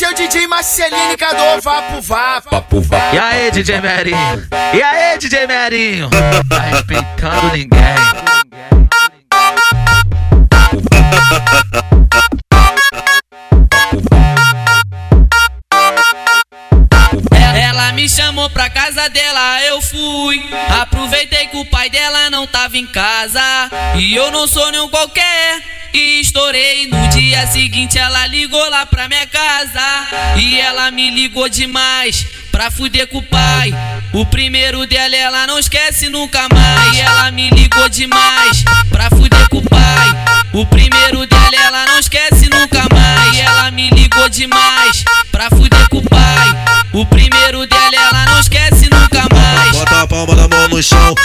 Esse é o DJ Marceline Cadô, vapo vapo. Papo, vapo. E aí, DJ Merinho? E aí, DJ Merinho? Tá respeitando ninguém. Ela me chamou pra casa dela, eu fui. Aproveitei que o pai dela não tava em casa. E eu não sou nenhum qualquer. E estourei no dia seguinte, ela ligou lá pra minha casa. E ela me ligou demais pra fuder com o pai. O primeiro dela ela não esquece nunca mais. E ela me ligou demais pra fuder com o pai. O primeiro dela ela não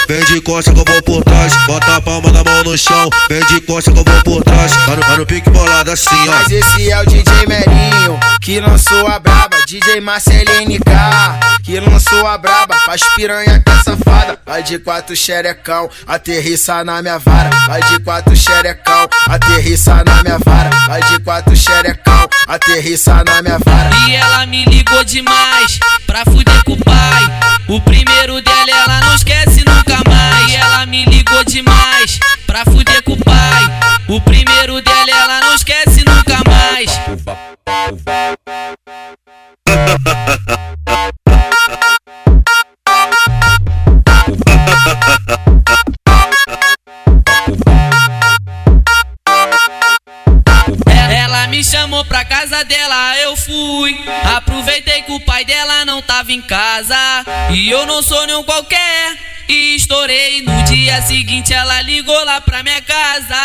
vem de costa que eu vou por trás. Bota a palma da mão no chão, vem de costa que eu vou por trás. Tá no, tá no pique bolado assim, ó. Mas esse é o DJ Merinho que lançou a braba. DJ Marceline K que lançou a braba. Faz piranha que é safada. Vai de quatro xerecão, aterrissa na minha vara. Vai de quatro xerecão, aterrissa na minha vara. Vai de quatro xerecão, aterrissa na minha vara. E ela me ligou demais pra fuder com o pai. O primeiro dela ela me chamou pra casa dela, eu fui. Aproveitei que o pai dela não tava em casa. E eu não sou nenhum qualquer. E estourei no dia seguinte, ela ligou lá pra minha casa.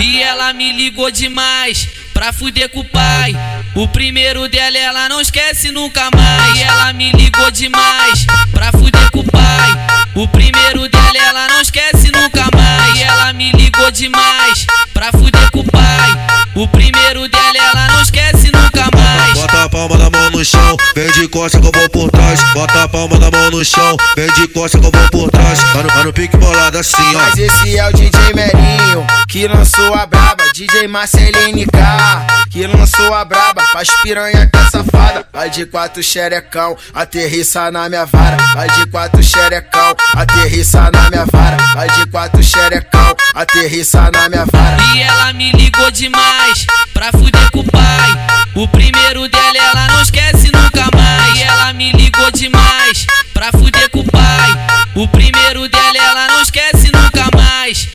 E ela me ligou demais pra fuder com o pai. O primeiro dela ela não esquece nunca mais. E ela me ligou demais pra fuder com o pai. O primeiro dela ela não esquece nunca mais. E ela me ligou demais pra fuder com o pai. O primeiro dela ela não esquece nunca mais. Bota a palma da mão no chão, vem de costa que eu vou por trás. Bota a palma da mão no chão, vem de costa que eu vou por trás. Tá no, tá no pique bolado assim, ó. Mas esse é o DJ Merinho que lançou a braba. DJ Marceline K que lançou a braba. Faz piranha que é safada. Vai de quatro xerecão, aterrissa na minha vara. Vai de quatro xerecão, aterrissa na minha vara. Vai de quatro xerecal, aterrissa na minha vara. E ela me ligou demais, pra fuder com o pai. O primeiro dela é ela não esquece nunca mais. E ela me ligou demais, pra fuder com o pai. O primeiro dela é ela não esquece